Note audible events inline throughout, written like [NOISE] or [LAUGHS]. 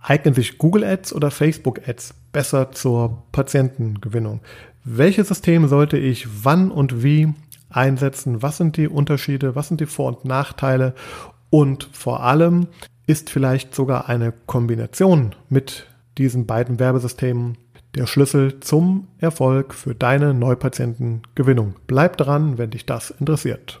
Eignen sich Google Ads oder Facebook Ads besser zur Patientengewinnung? Welche Systeme sollte ich wann und wie einsetzen? Was sind die Unterschiede? Was sind die Vor- und Nachteile? Und vor allem ist vielleicht sogar eine Kombination mit diesen beiden Werbesystemen der Schlüssel zum Erfolg für deine Neupatientengewinnung. Bleib dran, wenn dich das interessiert.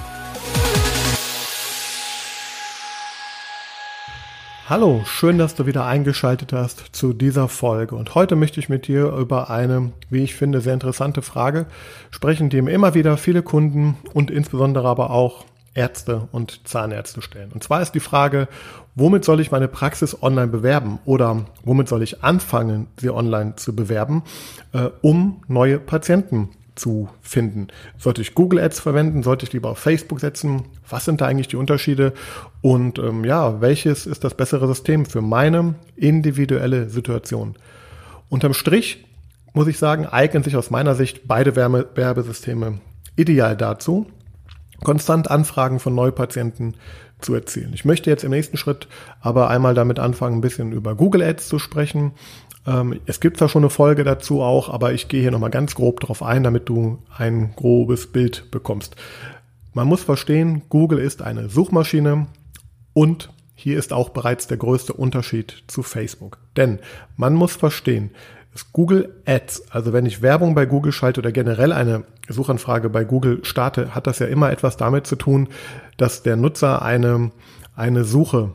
Hallo, schön, dass du wieder eingeschaltet hast zu dieser Folge. Und heute möchte ich mit dir über eine, wie ich finde, sehr interessante Frage sprechen, die mir immer wieder viele Kunden und insbesondere aber auch Ärzte und Zahnärzte stellen. Und zwar ist die Frage, womit soll ich meine Praxis online bewerben oder womit soll ich anfangen, sie online zu bewerben, äh, um neue Patienten zu finden. Sollte ich Google Ads verwenden? Sollte ich lieber auf Facebook setzen? Was sind da eigentlich die Unterschiede? Und ähm, ja, welches ist das bessere System für meine individuelle Situation? Unterm Strich muss ich sagen, eignen sich aus meiner Sicht beide Werbe Werbesysteme ideal dazu, konstant Anfragen von Neupatienten zu erzielen. Ich möchte jetzt im nächsten Schritt aber einmal damit anfangen, ein bisschen über Google Ads zu sprechen, es gibt zwar schon eine Folge dazu auch, aber ich gehe hier nochmal ganz grob drauf ein, damit du ein grobes Bild bekommst. Man muss verstehen, Google ist eine Suchmaschine und hier ist auch bereits der größte Unterschied zu Facebook. Denn man muss verstehen, dass Google Ads, also wenn ich Werbung bei Google schalte oder generell eine Suchanfrage bei Google starte, hat das ja immer etwas damit zu tun, dass der Nutzer eine, eine Suche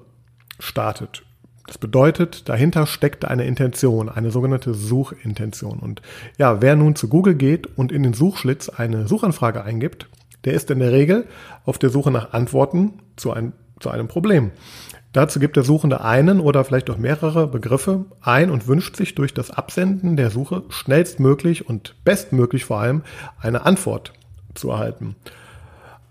startet. Das bedeutet, dahinter steckt eine Intention, eine sogenannte Suchintention. Und ja, wer nun zu Google geht und in den Suchschlitz eine Suchanfrage eingibt, der ist in der Regel auf der Suche nach Antworten zu, ein, zu einem Problem. Dazu gibt der Suchende einen oder vielleicht auch mehrere Begriffe ein und wünscht sich durch das Absenden der Suche schnellstmöglich und bestmöglich vor allem eine Antwort zu erhalten.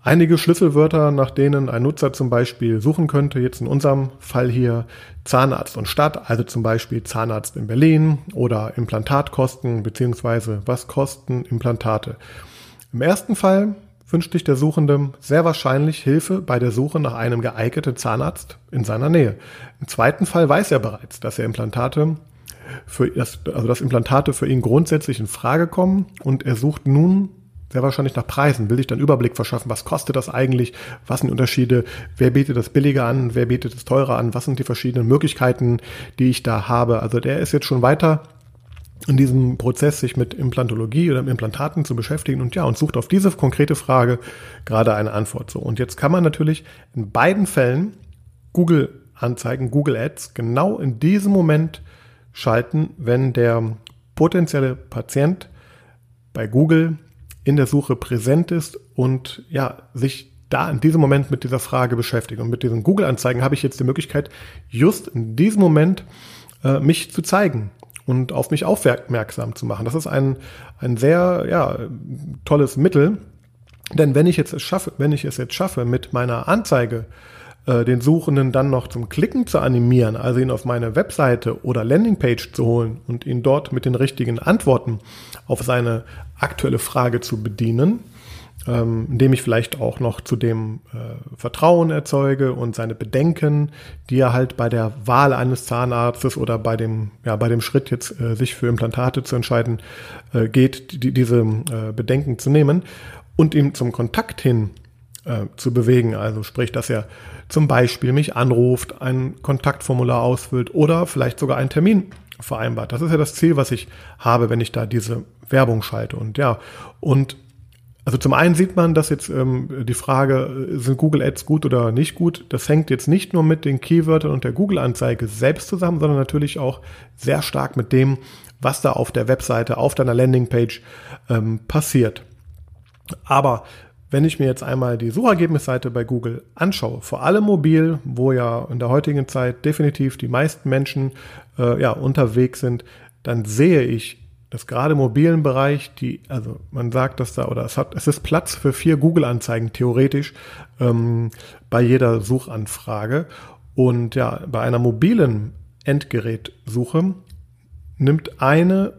Einige Schlüsselwörter, nach denen ein Nutzer zum Beispiel suchen könnte, jetzt in unserem Fall hier Zahnarzt und Stadt, also zum Beispiel Zahnarzt in Berlin oder Implantatkosten beziehungsweise was kosten Implantate. Im ersten Fall wünscht sich der Suchende sehr wahrscheinlich Hilfe bei der Suche nach einem geeigneten Zahnarzt in seiner Nähe. Im zweiten Fall weiß er bereits, dass er Implantate für also dass Implantate für ihn grundsätzlich in Frage kommen und er sucht nun sehr wahrscheinlich nach Preisen, will ich dann Überblick verschaffen, was kostet das eigentlich, was sind die Unterschiede, wer bietet das billiger an, wer bietet es teurer an, was sind die verschiedenen Möglichkeiten, die ich da habe. Also der ist jetzt schon weiter in diesem Prozess, sich mit Implantologie oder mit Implantaten zu beschäftigen und ja, und sucht auf diese konkrete Frage gerade eine Antwort. So. Und jetzt kann man natürlich in beiden Fällen Google Anzeigen, Google Ads genau in diesem Moment schalten, wenn der potenzielle Patient bei Google in der Suche präsent ist und ja, sich da in diesem Moment mit dieser Frage beschäftigt. Und mit diesen Google-Anzeigen habe ich jetzt die Möglichkeit, just in diesem Moment äh, mich zu zeigen und auf mich aufmerksam zu machen. Das ist ein, ein sehr ja, tolles Mittel. Denn wenn ich jetzt es schaffe, wenn ich es jetzt schaffe, mit meiner Anzeige äh, den Suchenden dann noch zum Klicken zu animieren, also ihn auf meine Webseite oder Landingpage zu holen und ihn dort mit den richtigen Antworten auf seine aktuelle Frage zu bedienen, ähm, indem ich vielleicht auch noch zu dem äh, Vertrauen erzeuge und seine Bedenken, die er halt bei der Wahl eines Zahnarztes oder bei dem, ja, bei dem Schritt jetzt äh, sich für Implantate zu entscheiden, äh, geht, die, diese äh, Bedenken zu nehmen und ihm zum Kontakt hin äh, zu bewegen. Also sprich, dass er zum Beispiel mich anruft, ein Kontaktformular ausfüllt oder vielleicht sogar einen Termin vereinbart. Das ist ja das Ziel, was ich habe, wenn ich da diese Werbung schalte. Und ja, und also zum einen sieht man, dass jetzt ähm, die Frage, äh, sind Google Ads gut oder nicht gut, das hängt jetzt nicht nur mit den Keywörtern und der Google-Anzeige selbst zusammen, sondern natürlich auch sehr stark mit dem, was da auf der Webseite, auf deiner Landingpage ähm, passiert. Aber wenn ich mir jetzt einmal die Suchergebnisseite bei Google anschaue, vor allem mobil, wo ja in der heutigen Zeit definitiv die meisten Menschen äh, ja, unterwegs sind, dann sehe ich dass gerade im mobilen Bereich die, also man sagt, dass da, oder es hat, es ist Platz für vier Google-Anzeigen theoretisch ähm, bei jeder Suchanfrage. Und ja, bei einer mobilen Endgerätsuche nimmt eine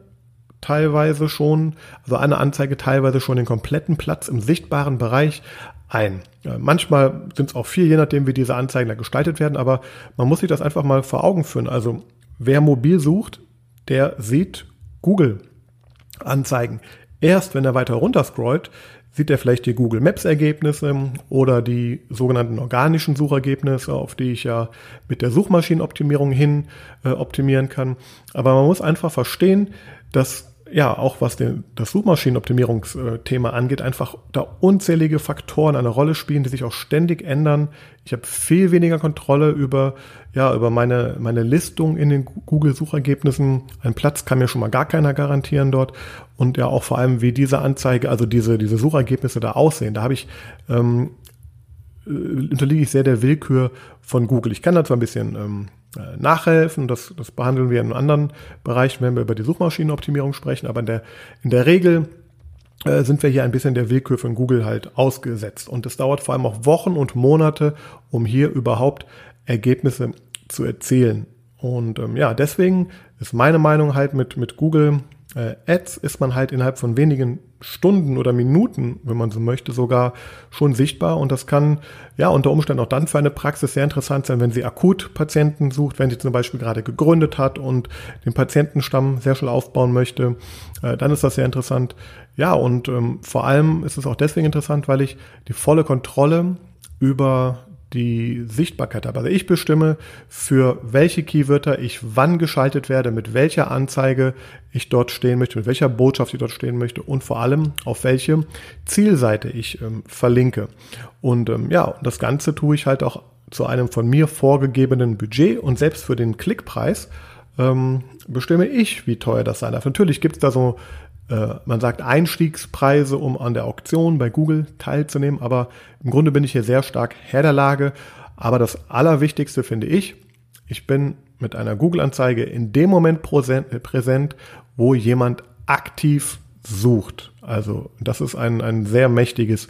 teilweise schon, also eine Anzeige teilweise schon den kompletten Platz im sichtbaren Bereich ein. Manchmal sind es auch vier, je nachdem, wie diese Anzeigen da gestaltet werden, aber man muss sich das einfach mal vor Augen führen. Also wer mobil sucht, der sieht Google-Anzeigen. Erst wenn er weiter runter scrollt, sieht er vielleicht die Google Maps Ergebnisse oder die sogenannten organischen Suchergebnisse, auf die ich ja mit der Suchmaschinenoptimierung hin äh, optimieren kann. Aber man muss einfach verstehen, dass ja, auch was den, das Suchmaschinenoptimierungsthema angeht, einfach da unzählige Faktoren eine Rolle spielen, die sich auch ständig ändern. Ich habe viel weniger Kontrolle über, ja, über meine, meine Listung in den Google-Suchergebnissen. Ein Platz kann mir schon mal gar keiner garantieren dort. Und ja, auch vor allem, wie diese Anzeige, also diese, diese Suchergebnisse da aussehen. Da habe ich, ähm, äh, unterliege ich sehr der Willkür von Google. Ich kann da zwar ein bisschen ähm, äh, nachhelfen. Das, das behandeln wir in einem anderen Bereich, wenn wir über die Suchmaschinenoptimierung sprechen. Aber in der, in der Regel äh, sind wir hier ein bisschen der Willkür von Google halt ausgesetzt. Und es dauert vor allem auch Wochen und Monate, um hier überhaupt Ergebnisse zu erzielen. Und ähm, ja, deswegen ist meine Meinung halt mit, mit Google äh, Ads ist man halt innerhalb von wenigen Stunden oder Minuten, wenn man so möchte, sogar schon sichtbar. Und das kann ja unter Umständen auch dann für eine Praxis sehr interessant sein, wenn sie akut Patienten sucht, wenn sie zum Beispiel gerade gegründet hat und den Patientenstamm sehr schnell aufbauen möchte. Äh, dann ist das sehr interessant. Ja, und ähm, vor allem ist es auch deswegen interessant, weil ich die volle Kontrolle über die Sichtbarkeit habe. Also ich bestimme, für welche Keywörter ich wann geschaltet werde, mit welcher Anzeige ich dort stehen möchte, mit welcher Botschaft ich dort stehen möchte und vor allem auf welche Zielseite ich ähm, verlinke. Und ähm, ja, das Ganze tue ich halt auch zu einem von mir vorgegebenen Budget und selbst für den Klickpreis ähm, bestimme ich, wie teuer das sein darf. Natürlich gibt es da so man sagt Einstiegspreise, um an der Auktion bei Google teilzunehmen, aber im Grunde bin ich hier sehr stark Herr der Lage. Aber das Allerwichtigste finde ich, ich bin mit einer Google-Anzeige in dem Moment präsent, wo jemand aktiv sucht. Also das ist ein, ein sehr mächtiges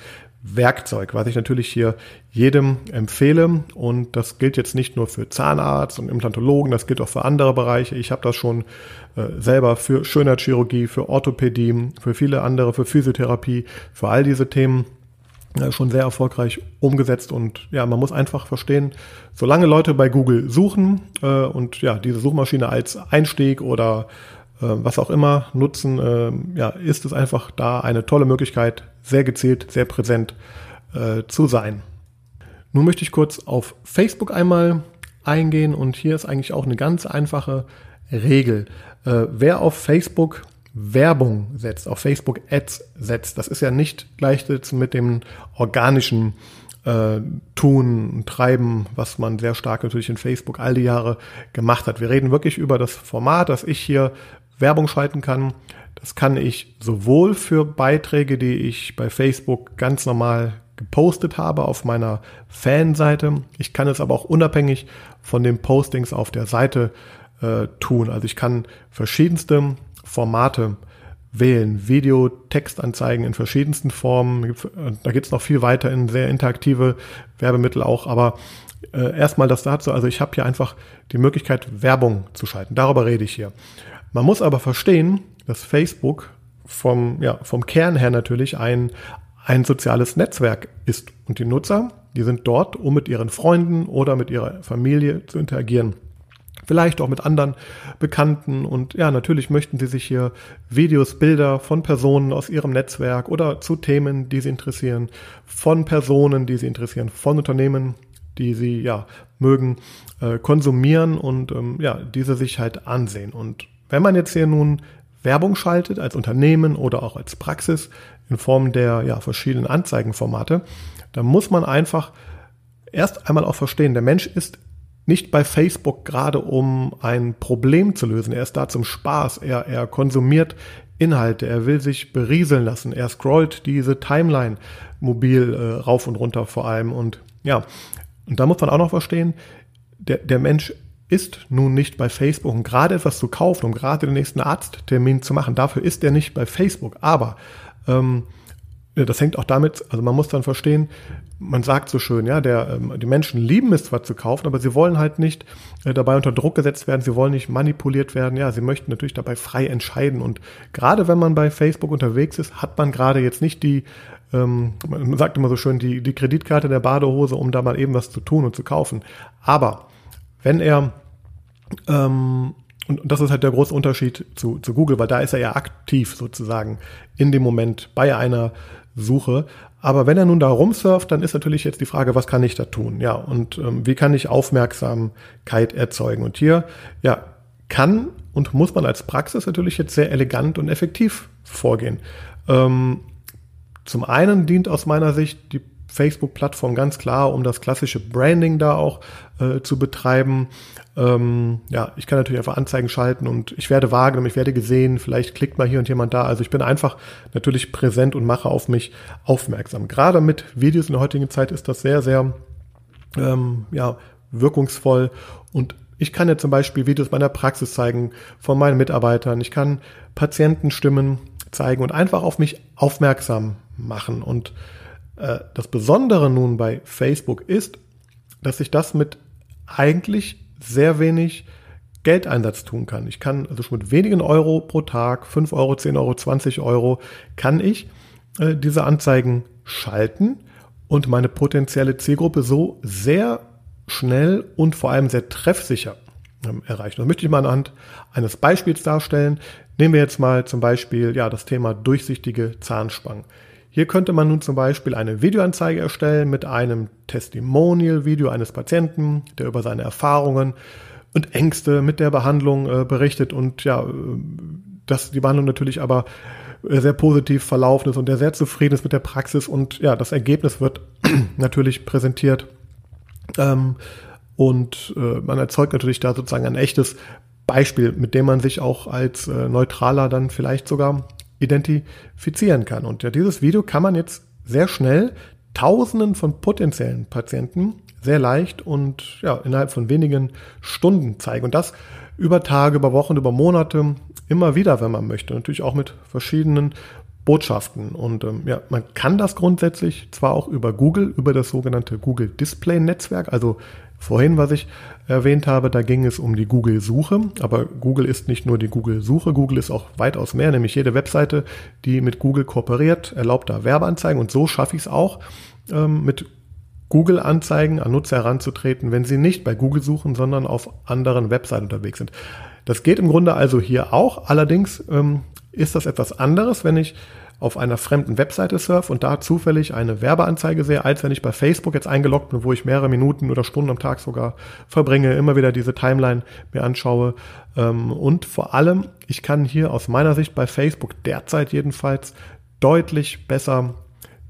Werkzeug, was ich natürlich hier jedem empfehle. Und das gilt jetzt nicht nur für Zahnarzt und Implantologen, das gilt auch für andere Bereiche. Ich habe das schon äh, selber für Schönheitschirurgie, für Orthopädie, für viele andere, für Physiotherapie, für all diese Themen äh, schon sehr erfolgreich umgesetzt. Und ja, man muss einfach verstehen, solange Leute bei Google suchen äh, und ja, diese Suchmaschine als Einstieg oder was auch immer nutzen, äh, ja, ist es einfach da eine tolle Möglichkeit, sehr gezielt, sehr präsent äh, zu sein. Nun möchte ich kurz auf Facebook einmal eingehen und hier ist eigentlich auch eine ganz einfache Regel. Äh, wer auf Facebook Werbung setzt, auf Facebook Ads setzt, das ist ja nicht gleichzusetzen mit dem organischen äh, Tun, Treiben, was man sehr stark natürlich in Facebook all die Jahre gemacht hat. Wir reden wirklich über das Format, dass ich hier Werbung schalten kann. Das kann ich sowohl für Beiträge, die ich bei Facebook ganz normal gepostet habe auf meiner Fanseite. Ich kann es aber auch unabhängig von den Postings auf der Seite äh, tun. Also ich kann verschiedenste Formate wählen. Video, Textanzeigen in verschiedensten Formen. Da geht es noch viel weiter in sehr interaktive Werbemittel auch. Aber äh, erstmal das dazu. Also ich habe hier einfach die Möglichkeit, Werbung zu schalten. Darüber rede ich hier. Man muss aber verstehen, dass Facebook vom, ja, vom Kern her natürlich ein, ein soziales Netzwerk ist. Und die Nutzer, die sind dort, um mit ihren Freunden oder mit ihrer Familie zu interagieren. Vielleicht auch mit anderen Bekannten. Und ja, natürlich möchten sie sich hier Videos, Bilder von Personen aus ihrem Netzwerk oder zu Themen, die sie interessieren, von Personen, die sie interessieren, von Unternehmen, die sie ja mögen, äh, konsumieren und ähm, ja, diese sich halt ansehen. Und wenn man jetzt hier nun Werbung schaltet als Unternehmen oder auch als Praxis in Form der ja, verschiedenen Anzeigenformate, dann muss man einfach erst einmal auch verstehen, der Mensch ist nicht bei Facebook gerade um ein Problem zu lösen. Er ist da zum Spaß. Er, er konsumiert Inhalte. Er will sich berieseln lassen. Er scrollt diese Timeline mobil äh, rauf und runter vor allem. Und ja, und da muss man auch noch verstehen, der, der Mensch ist nun nicht bei Facebook, um gerade etwas zu kaufen, um gerade den nächsten Arzttermin zu machen. Dafür ist er nicht bei Facebook. Aber ähm, das hängt auch damit, also man muss dann verstehen, man sagt so schön, ja, der, ähm, die Menschen lieben es zwar zu kaufen, aber sie wollen halt nicht äh, dabei unter Druck gesetzt werden, sie wollen nicht manipuliert werden, ja, sie möchten natürlich dabei frei entscheiden. Und gerade wenn man bei Facebook unterwegs ist, hat man gerade jetzt nicht die, ähm, man sagt immer so schön, die, die Kreditkarte der Badehose, um da mal eben was zu tun und zu kaufen. Aber wenn er ähm, und das ist halt der große Unterschied zu, zu Google, weil da ist er ja aktiv sozusagen in dem Moment bei einer Suche. Aber wenn er nun da rumsurft, dann ist natürlich jetzt die Frage, was kann ich da tun? Ja, und ähm, wie kann ich Aufmerksamkeit erzeugen? Und hier, ja, kann und muss man als Praxis natürlich jetzt sehr elegant und effektiv vorgehen. Ähm, zum einen dient aus meiner Sicht die Facebook-Plattform ganz klar, um das klassische Branding da auch äh, zu betreiben. Ähm, ja, ich kann natürlich einfach Anzeigen schalten und ich werde wahrgenommen, ich werde gesehen, vielleicht klickt mal hier und jemand da. Also ich bin einfach natürlich präsent und mache auf mich aufmerksam. Gerade mit Videos in der heutigen Zeit ist das sehr, sehr ähm, ja, wirkungsvoll und ich kann ja zum Beispiel Videos meiner Praxis zeigen von meinen Mitarbeitern. Ich kann Patientenstimmen zeigen und einfach auf mich aufmerksam machen. Und das Besondere nun bei Facebook ist, dass ich das mit eigentlich sehr wenig Geldeinsatz tun kann. Ich kann also schon mit wenigen Euro pro Tag, 5 Euro, 10 Euro, 20 Euro, kann ich äh, diese Anzeigen schalten und meine potenzielle Zielgruppe so sehr schnell und vor allem sehr treffsicher ähm, erreichen. Das möchte ich mal anhand eines Beispiels darstellen. Nehmen wir jetzt mal zum Beispiel ja, das Thema durchsichtige Zahnspangen. Hier könnte man nun zum Beispiel eine Videoanzeige erstellen mit einem Testimonial-Video eines Patienten, der über seine Erfahrungen und Ängste mit der Behandlung äh, berichtet und ja, äh, dass die Behandlung natürlich aber äh, sehr positiv verlaufen ist und der sehr zufrieden ist mit der Praxis und ja, das Ergebnis wird [CLEARS THROAT] natürlich präsentiert. Ähm, und äh, man erzeugt natürlich da sozusagen ein echtes Beispiel, mit dem man sich auch als äh, neutraler dann vielleicht sogar identifizieren kann. Und ja, dieses Video kann man jetzt sehr schnell Tausenden von potenziellen Patienten sehr leicht und ja, innerhalb von wenigen Stunden zeigen. Und das über Tage, über Wochen, über Monate, immer wieder, wenn man möchte. Natürlich auch mit verschiedenen Botschaften. Und ähm, ja, man kann das grundsätzlich zwar auch über Google, über das sogenannte Google Display Netzwerk, also vorhin, was ich erwähnt habe, da ging es um die Google-Suche. Aber Google ist nicht nur die Google-Suche, Google ist auch weitaus mehr, nämlich jede Webseite, die mit Google kooperiert, erlaubt da Werbeanzeigen. Und so schaffe ich es auch, ähm, mit Google-Anzeigen an Nutzer heranzutreten, wenn sie nicht bei Google suchen, sondern auf anderen Webseiten unterwegs sind. Das geht im Grunde also hier auch. Allerdings ähm, ist das etwas anderes, wenn ich auf einer fremden Webseite surfe und da zufällig eine Werbeanzeige sehe, als wenn ich bei Facebook jetzt eingeloggt bin, wo ich mehrere Minuten oder Stunden am Tag sogar verbringe, immer wieder diese Timeline mir anschaue. Ähm, und vor allem, ich kann hier aus meiner Sicht bei Facebook derzeit jedenfalls deutlich besser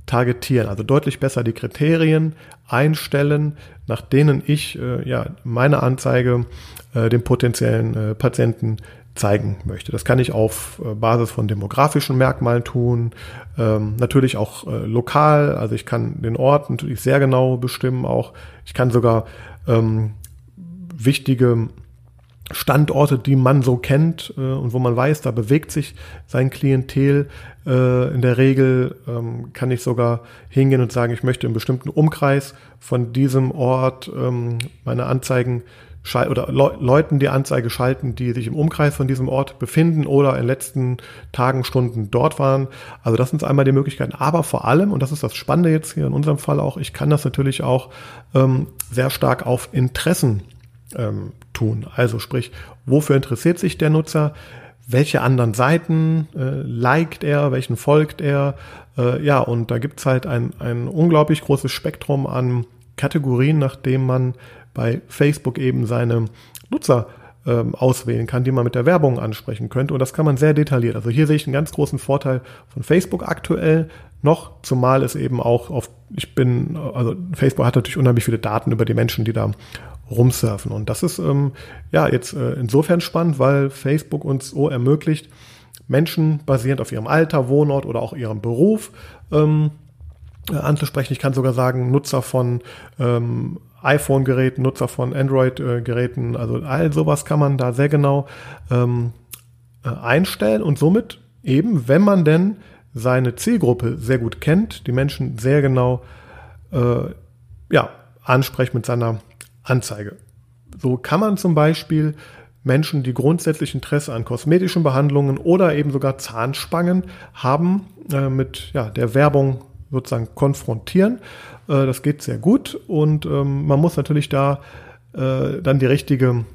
targetieren, also deutlich besser die Kriterien einstellen, nach denen ich äh, ja meine Anzeige äh, dem potenziellen äh, Patienten zeigen möchte. Das kann ich auf äh, Basis von demografischen Merkmalen tun, ähm, natürlich auch äh, lokal, also ich kann den Ort natürlich sehr genau bestimmen auch. Ich kann sogar ähm, wichtige Standorte, die man so kennt äh, und wo man weiß, da bewegt sich sein Klientel äh, in der Regel, ähm, kann ich sogar hingehen und sagen, ich möchte im bestimmten Umkreis von diesem Ort ähm, meine Anzeigen oder Le Leuten die Anzeige schalten, die sich im Umkreis von diesem Ort befinden oder in den letzten Tagen, Stunden dort waren. Also das sind einmal die Möglichkeiten. Aber vor allem, und das ist das Spannende jetzt hier in unserem Fall auch, ich kann das natürlich auch ähm, sehr stark auf Interessen ähm, tun. Also sprich, wofür interessiert sich der Nutzer? Welche anderen Seiten äh, liked er, welchen folgt er? Äh, ja, und da gibt's halt ein, ein unglaublich großes Spektrum an Kategorien, nach dem man bei Facebook eben seine Nutzer ähm, auswählen kann, die man mit der Werbung ansprechen könnte. Und das kann man sehr detailliert. Also hier sehe ich einen ganz großen Vorteil von Facebook aktuell noch, zumal es eben auch auf, ich bin, also Facebook hat natürlich unheimlich viele Daten über die Menschen, die da rumsurfen. Und das ist ähm, ja jetzt äh, insofern spannend, weil Facebook uns so ermöglicht, Menschen basierend auf ihrem Alter, Wohnort oder auch ihrem Beruf ähm, äh, anzusprechen. Ich kann sogar sagen, Nutzer von ähm, iPhone-Geräten, Nutzer von Android-Geräten. Also all sowas kann man da sehr genau ähm, äh, einstellen und somit eben, wenn man denn seine Zielgruppe sehr gut kennt, die Menschen sehr genau äh, ja, anspricht mit seiner Anzeige. So kann man zum Beispiel Menschen, die grundsätzlich Interesse an kosmetischen Behandlungen oder eben sogar Zahnspangen haben, äh, mit ja, der Werbung sozusagen konfrontieren. Äh, das geht sehr gut und ähm, man muss natürlich da äh, dann die richtige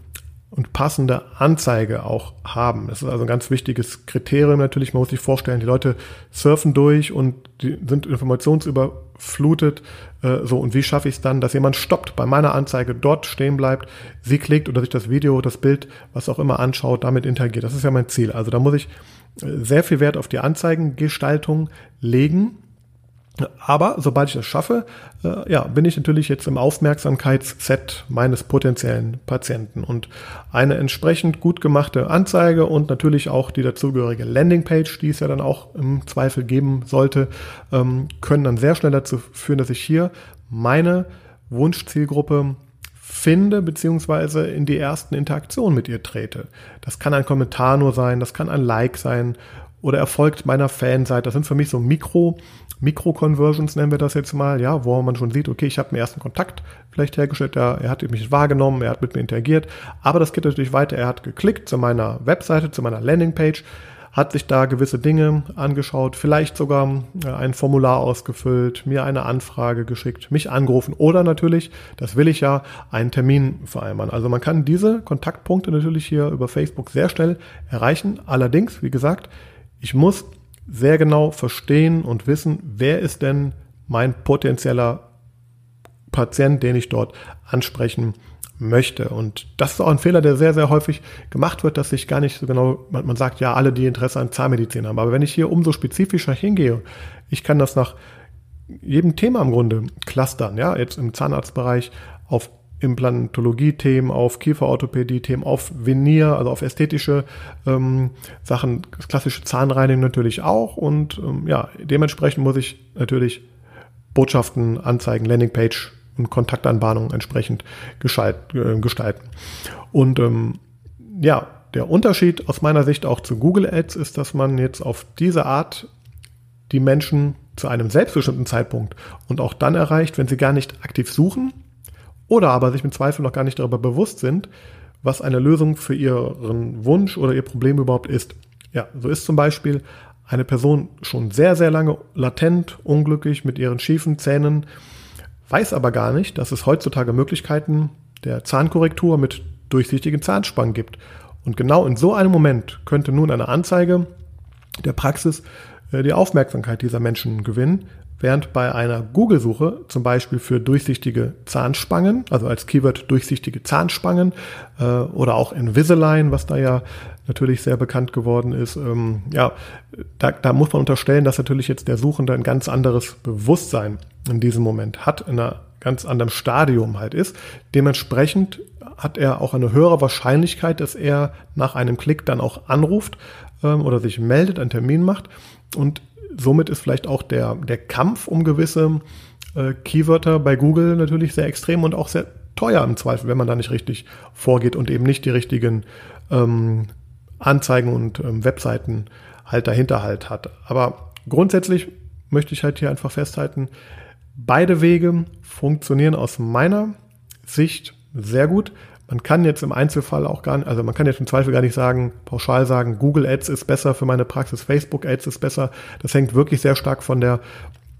und passende Anzeige auch haben. Das ist also ein ganz wichtiges Kriterium natürlich. Man muss sich vorstellen, die Leute surfen durch und die sind informationsüberflutet. Äh, so, und wie schaffe ich es dann, dass jemand stoppt bei meiner Anzeige, dort stehen bleibt, sie klickt oder sich das Video, das Bild, was auch immer anschaut, damit interagiert. Das ist ja mein Ziel. Also da muss ich äh, sehr viel Wert auf die Anzeigengestaltung legen aber sobald ich das schaffe, äh, ja, bin ich natürlich jetzt im Aufmerksamkeitsset meines potenziellen Patienten. Und eine entsprechend gut gemachte Anzeige und natürlich auch die dazugehörige Landingpage, die es ja dann auch im Zweifel geben sollte, ähm, können dann sehr schnell dazu führen, dass ich hier meine Wunschzielgruppe finde, beziehungsweise in die ersten Interaktionen mit ihr trete. Das kann ein Kommentar nur sein, das kann ein Like sein oder erfolgt meiner Fanseite. Das sind für mich so Mikro- Mikro-Conversions nennen wir das jetzt mal, ja, wo man schon sieht, okay, ich habe einen ersten Kontakt vielleicht hergestellt, er, er hat mich wahrgenommen, er hat mit mir interagiert, aber das geht natürlich weiter, er hat geklickt zu meiner Webseite, zu meiner Landingpage, hat sich da gewisse Dinge angeschaut, vielleicht sogar äh, ein Formular ausgefüllt, mir eine Anfrage geschickt, mich angerufen oder natürlich, das will ich ja, einen Termin vereinbaren. Also man kann diese Kontaktpunkte natürlich hier über Facebook sehr schnell erreichen. Allerdings, wie gesagt, ich muss sehr genau verstehen und wissen, wer ist denn mein potenzieller Patient, den ich dort ansprechen möchte. Und das ist auch ein Fehler, der sehr, sehr häufig gemacht wird, dass sich gar nicht so genau, man, man sagt ja, alle, die Interesse an Zahnmedizin haben. Aber wenn ich hier umso spezifischer hingehe, ich kann das nach jedem Thema im Grunde clustern, ja, jetzt im Zahnarztbereich auf Implantologie-Themen, auf Kieferorthopädie-Themen, auf Venier, also auf ästhetische ähm, Sachen, klassische Zahnreinigung natürlich auch. Und ähm, ja, dementsprechend muss ich natürlich Botschaften, Anzeigen, Landingpage und Kontaktanbahnungen entsprechend geschalt, äh, gestalten. Und ähm, ja, der Unterschied aus meiner Sicht auch zu Google Ads ist, dass man jetzt auf diese Art die Menschen zu einem selbstbestimmten Zeitpunkt und auch dann erreicht, wenn sie gar nicht aktiv suchen, oder aber sich mit Zweifel noch gar nicht darüber bewusst sind, was eine Lösung für ihren Wunsch oder ihr Problem überhaupt ist. Ja, so ist zum Beispiel eine Person schon sehr, sehr lange latent, unglücklich mit ihren schiefen Zähnen, weiß aber gar nicht, dass es heutzutage Möglichkeiten der Zahnkorrektur mit durchsichtigen Zahnspangen gibt. Und genau in so einem Moment könnte nun eine Anzeige der Praxis äh, die Aufmerksamkeit dieser Menschen gewinnen, während bei einer Google-Suche zum Beispiel für durchsichtige Zahnspangen, also als Keyword durchsichtige Zahnspangen äh, oder auch Invisalign, was da ja natürlich sehr bekannt geworden ist, ähm, ja, da, da muss man unterstellen, dass natürlich jetzt der Suchende ein ganz anderes Bewusstsein in diesem Moment hat, in einer ganz anderem Stadium halt ist. Dementsprechend hat er auch eine höhere Wahrscheinlichkeit, dass er nach einem Klick dann auch anruft ähm, oder sich meldet, einen Termin macht. Und somit ist vielleicht auch der, der Kampf um gewisse äh, Keywörter bei Google natürlich sehr extrem und auch sehr teuer im Zweifel, wenn man da nicht richtig vorgeht und eben nicht die richtigen ähm, Anzeigen und ähm, Webseiten halt dahinter halt hat. Aber grundsätzlich möchte ich halt hier einfach festhalten, beide Wege funktionieren aus meiner Sicht sehr gut. Man kann jetzt im Einzelfall auch gar nicht, also man kann jetzt im Zweifel gar nicht sagen, pauschal sagen, Google Ads ist besser für meine Praxis, Facebook Ads ist besser. Das hängt wirklich sehr stark von der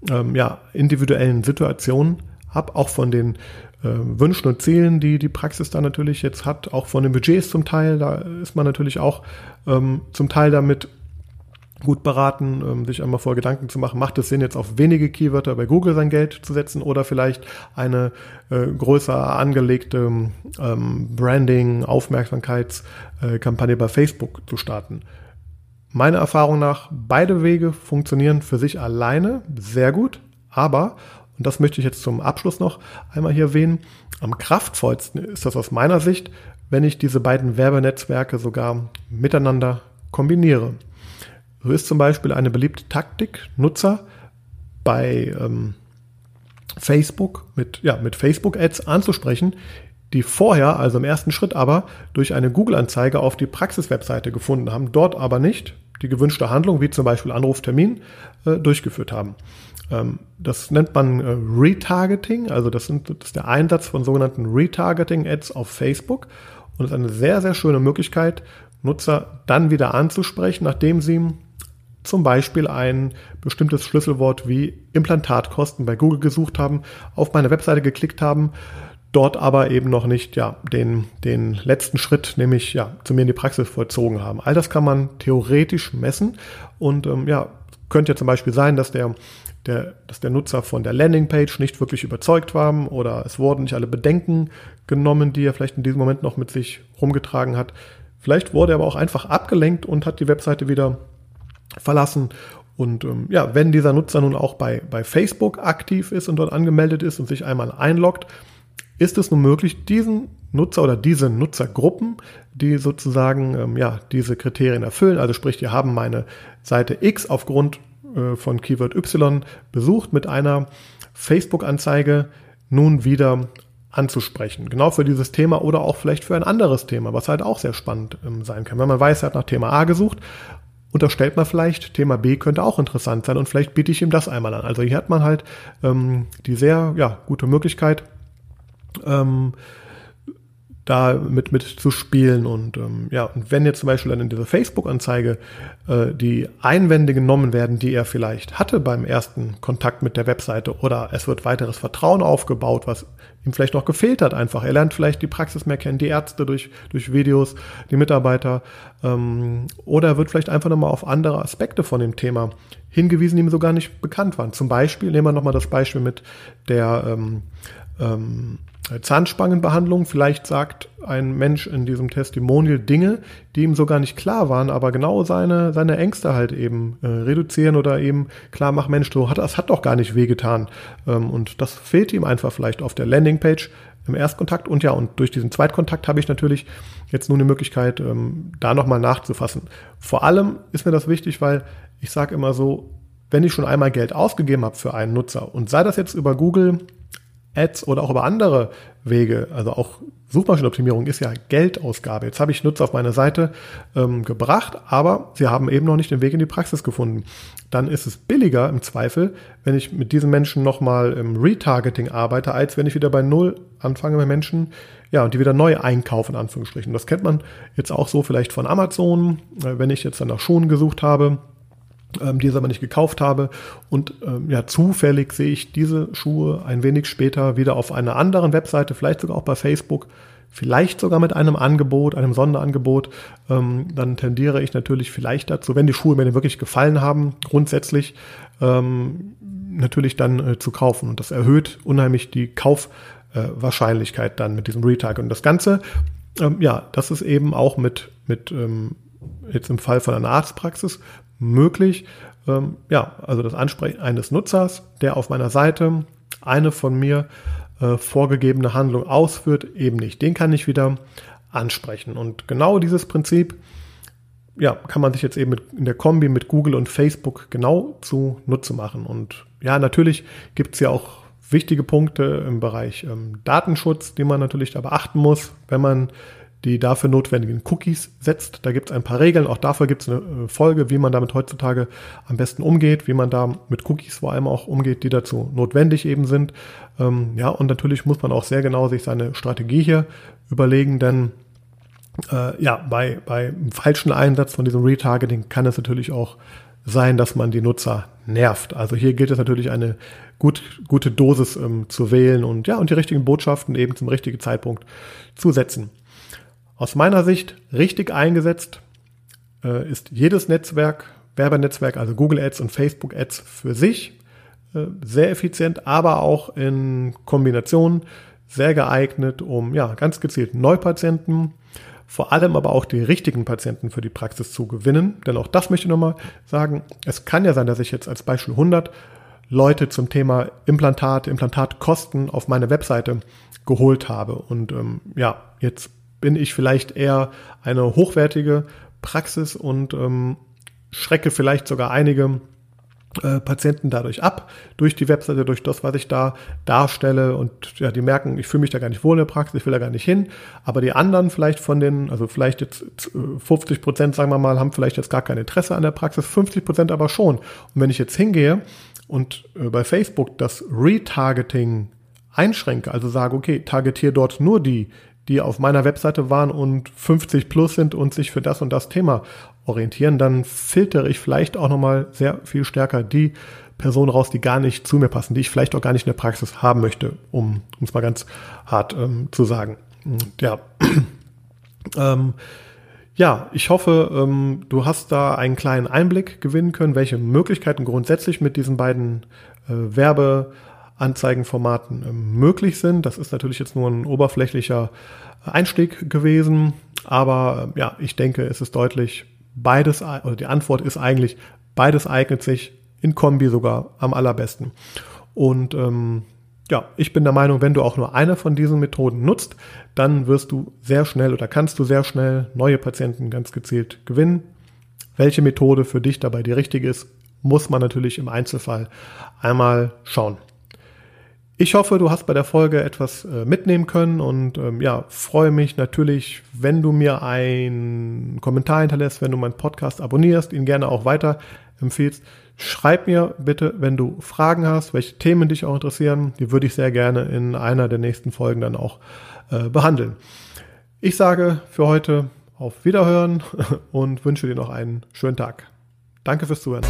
ähm, ja, individuellen Situation ab, auch von den äh, Wünschen und Zielen, die die Praxis da natürlich jetzt hat, auch von den Budgets zum Teil. Da ist man natürlich auch ähm, zum Teil damit gut beraten, ähm, sich einmal vor Gedanken zu machen, macht es Sinn, jetzt auf wenige Keywörter bei Google sein Geld zu setzen oder vielleicht eine äh, größer angelegte ähm, Branding, Aufmerksamkeitskampagne bei Facebook zu starten. Meiner Erfahrung nach, beide Wege funktionieren für sich alleine sehr gut, aber, und das möchte ich jetzt zum Abschluss noch einmal hier erwähnen, am kraftvollsten ist das aus meiner Sicht, wenn ich diese beiden Werbenetzwerke sogar miteinander kombiniere. So ist zum Beispiel eine beliebte Taktik, Nutzer bei ähm, Facebook mit, ja, mit Facebook-Ads anzusprechen, die vorher, also im ersten Schritt aber, durch eine Google-Anzeige auf die Praxis-Webseite gefunden haben, dort aber nicht die gewünschte Handlung, wie zum Beispiel Anruftermin, äh, durchgeführt haben. Ähm, das nennt man äh, Retargeting, also das, sind, das ist der Einsatz von sogenannten Retargeting-Ads auf Facebook und ist eine sehr, sehr schöne Möglichkeit, Nutzer dann wieder anzusprechen, nachdem sie zum Beispiel ein bestimmtes Schlüsselwort wie Implantatkosten bei Google gesucht haben, auf meine Webseite geklickt haben, dort aber eben noch nicht ja, den, den letzten Schritt, nämlich ja, zu mir in die Praxis vollzogen haben. All das kann man theoretisch messen und ähm, ja, könnte ja zum Beispiel sein, dass der, der, dass der Nutzer von der Landingpage nicht wirklich überzeugt war oder es wurden nicht alle Bedenken genommen, die er vielleicht in diesem Moment noch mit sich rumgetragen hat. Vielleicht wurde er aber auch einfach abgelenkt und hat die Webseite wieder verlassen. Und ähm, ja, wenn dieser Nutzer nun auch bei, bei Facebook aktiv ist und dort angemeldet ist und sich einmal einloggt, ist es nun möglich, diesen Nutzer oder diese Nutzergruppen, die sozusagen ähm, ja, diese Kriterien erfüllen, also sprich, die haben meine Seite X aufgrund äh, von Keyword Y besucht mit einer Facebook-Anzeige nun wieder anzusprechen. Genau für dieses Thema oder auch vielleicht für ein anderes Thema, was halt auch sehr spannend ähm, sein kann. Wenn man weiß, er hat nach Thema A gesucht, unterstellt man vielleicht, Thema B könnte auch interessant sein und vielleicht biete ich ihm das einmal an. Also hier hat man halt ähm, die sehr ja, gute Möglichkeit, ähm, da mit, mit zu spielen. Und ähm, ja, und wenn jetzt zum Beispiel dann in dieser Facebook-Anzeige äh, die Einwände genommen werden, die er vielleicht hatte beim ersten Kontakt mit der Webseite, oder es wird weiteres Vertrauen aufgebaut, was ihm vielleicht noch gefehlt hat einfach. Er lernt vielleicht die Praxis mehr kennen, die Ärzte durch, durch Videos, die Mitarbeiter, ähm, oder er wird vielleicht einfach nochmal auf andere Aspekte von dem Thema hingewiesen, die ihm so gar nicht bekannt waren. Zum Beispiel, nehmen wir nochmal das Beispiel mit der ähm, ähm, Zahnspangenbehandlung. Vielleicht sagt ein Mensch in diesem Testimonial Dinge, die ihm so gar nicht klar waren, aber genau seine, seine Ängste halt eben äh, reduzieren oder eben klar machen, Mensch, du hat, das hat doch gar nicht wehgetan. Ähm, und das fehlt ihm einfach vielleicht auf der Landingpage im Erstkontakt. Und ja, und durch diesen Zweitkontakt habe ich natürlich jetzt nun die Möglichkeit, ähm, da nochmal nachzufassen. Vor allem ist mir das wichtig, weil ich sage immer so, wenn ich schon einmal Geld ausgegeben habe für einen Nutzer und sei das jetzt über Google, Ads oder auch über andere Wege, also auch Suchmaschinenoptimierung ist ja Geldausgabe. Jetzt habe ich Nutzer auf meine Seite ähm, gebracht, aber sie haben eben noch nicht den Weg in die Praxis gefunden. Dann ist es billiger im Zweifel, wenn ich mit diesen Menschen nochmal im Retargeting arbeite, als wenn ich wieder bei Null anfange mit Menschen, ja, und die wieder neu einkaufen, in Anführungsstrichen. Das kennt man jetzt auch so vielleicht von Amazon, äh, wenn ich jetzt dann nach Schuhen gesucht habe ähm, die es aber nicht gekauft habe. Und ähm, ja, zufällig sehe ich diese Schuhe ein wenig später wieder auf einer anderen Webseite, vielleicht sogar auch bei Facebook, vielleicht sogar mit einem Angebot, einem Sonderangebot. Ähm, dann tendiere ich natürlich vielleicht dazu, wenn die Schuhe mir wirklich gefallen haben, grundsätzlich ähm, natürlich dann äh, zu kaufen. Und das erhöht unheimlich die Kaufwahrscheinlichkeit äh, dann mit diesem Retag. Und das Ganze, ähm, ja, das ist eben auch mit, mit ähm, jetzt im Fall von einer Arztpraxis möglich. Ähm, ja, also das Ansprechen eines Nutzers, der auf meiner Seite eine von mir äh, vorgegebene Handlung ausführt, eben nicht. Den kann ich wieder ansprechen. Und genau dieses Prinzip ja, kann man sich jetzt eben mit, in der Kombi mit Google und Facebook genau zu Nutze machen. Und ja, natürlich gibt es ja auch wichtige Punkte im Bereich ähm, Datenschutz, die man natürlich da beachten muss, wenn man die dafür notwendigen Cookies setzt. Da gibt es ein paar Regeln. Auch dafür gibt es eine äh, Folge, wie man damit heutzutage am besten umgeht, wie man da mit Cookies vor allem auch umgeht, die dazu notwendig eben sind. Ähm, ja, und natürlich muss man auch sehr genau sich seine Strategie hier überlegen, denn äh, ja, bei, bei falschen Einsatz von diesem Retargeting kann es natürlich auch sein, dass man die Nutzer nervt. Also hier gilt es natürlich eine gut, gute Dosis ähm, zu wählen und ja, und die richtigen Botschaften eben zum richtigen Zeitpunkt zu setzen. Aus meiner Sicht richtig eingesetzt äh, ist jedes Netzwerk, Werbenetzwerk, also Google Ads und Facebook Ads für sich äh, sehr effizient, aber auch in Kombination sehr geeignet, um ja ganz gezielt Neupatienten, vor allem aber auch die richtigen Patienten für die Praxis zu gewinnen. Denn auch das möchte ich nochmal sagen. Es kann ja sein, dass ich jetzt als Beispiel 100 Leute zum Thema Implantat, Implantatkosten auf meine Webseite geholt habe. Und ähm, ja, jetzt bin ich vielleicht eher eine hochwertige Praxis und ähm, schrecke vielleicht sogar einige äh, Patienten dadurch ab, durch die Webseite, durch das, was ich da darstelle. Und ja, die merken, ich fühle mich da gar nicht wohl in der Praxis, ich will da gar nicht hin. Aber die anderen vielleicht von den, also vielleicht jetzt 50 Prozent, sagen wir mal, haben vielleicht jetzt gar kein Interesse an der Praxis, 50 Prozent aber schon. Und wenn ich jetzt hingehe und äh, bei Facebook das Retargeting einschränke, also sage, okay, targetiere dort nur die, die auf meiner Webseite waren und 50 plus sind und sich für das und das Thema orientieren, dann filtere ich vielleicht auch nochmal sehr viel stärker die Personen raus, die gar nicht zu mir passen, die ich vielleicht auch gar nicht in der Praxis haben möchte, um es mal ganz hart ähm, zu sagen. Ja. [CLEARS THROAT] ähm, ja, ich hoffe, ähm, du hast da einen kleinen Einblick gewinnen können, welche Möglichkeiten grundsätzlich mit diesen beiden äh, Werbe Anzeigenformaten ähm, möglich sind. Das ist natürlich jetzt nur ein oberflächlicher Einstieg gewesen, aber ähm, ja, ich denke, es ist deutlich, beides, oder die Antwort ist eigentlich, beides eignet sich in Kombi sogar am allerbesten. Und ähm, ja, ich bin der Meinung, wenn du auch nur eine von diesen Methoden nutzt, dann wirst du sehr schnell oder kannst du sehr schnell neue Patienten ganz gezielt gewinnen. Welche Methode für dich dabei die richtige ist, muss man natürlich im Einzelfall einmal schauen. Ich hoffe, du hast bei der Folge etwas äh, mitnehmen können und ähm, ja, freue mich natürlich, wenn du mir einen Kommentar hinterlässt, wenn du meinen Podcast abonnierst, ihn gerne auch weiter empfiehlst. Schreib mir bitte, wenn du Fragen hast, welche Themen dich auch interessieren. Die würde ich sehr gerne in einer der nächsten Folgen dann auch äh, behandeln. Ich sage für heute auf Wiederhören [LAUGHS] und wünsche dir noch einen schönen Tag. Danke fürs Zuhören.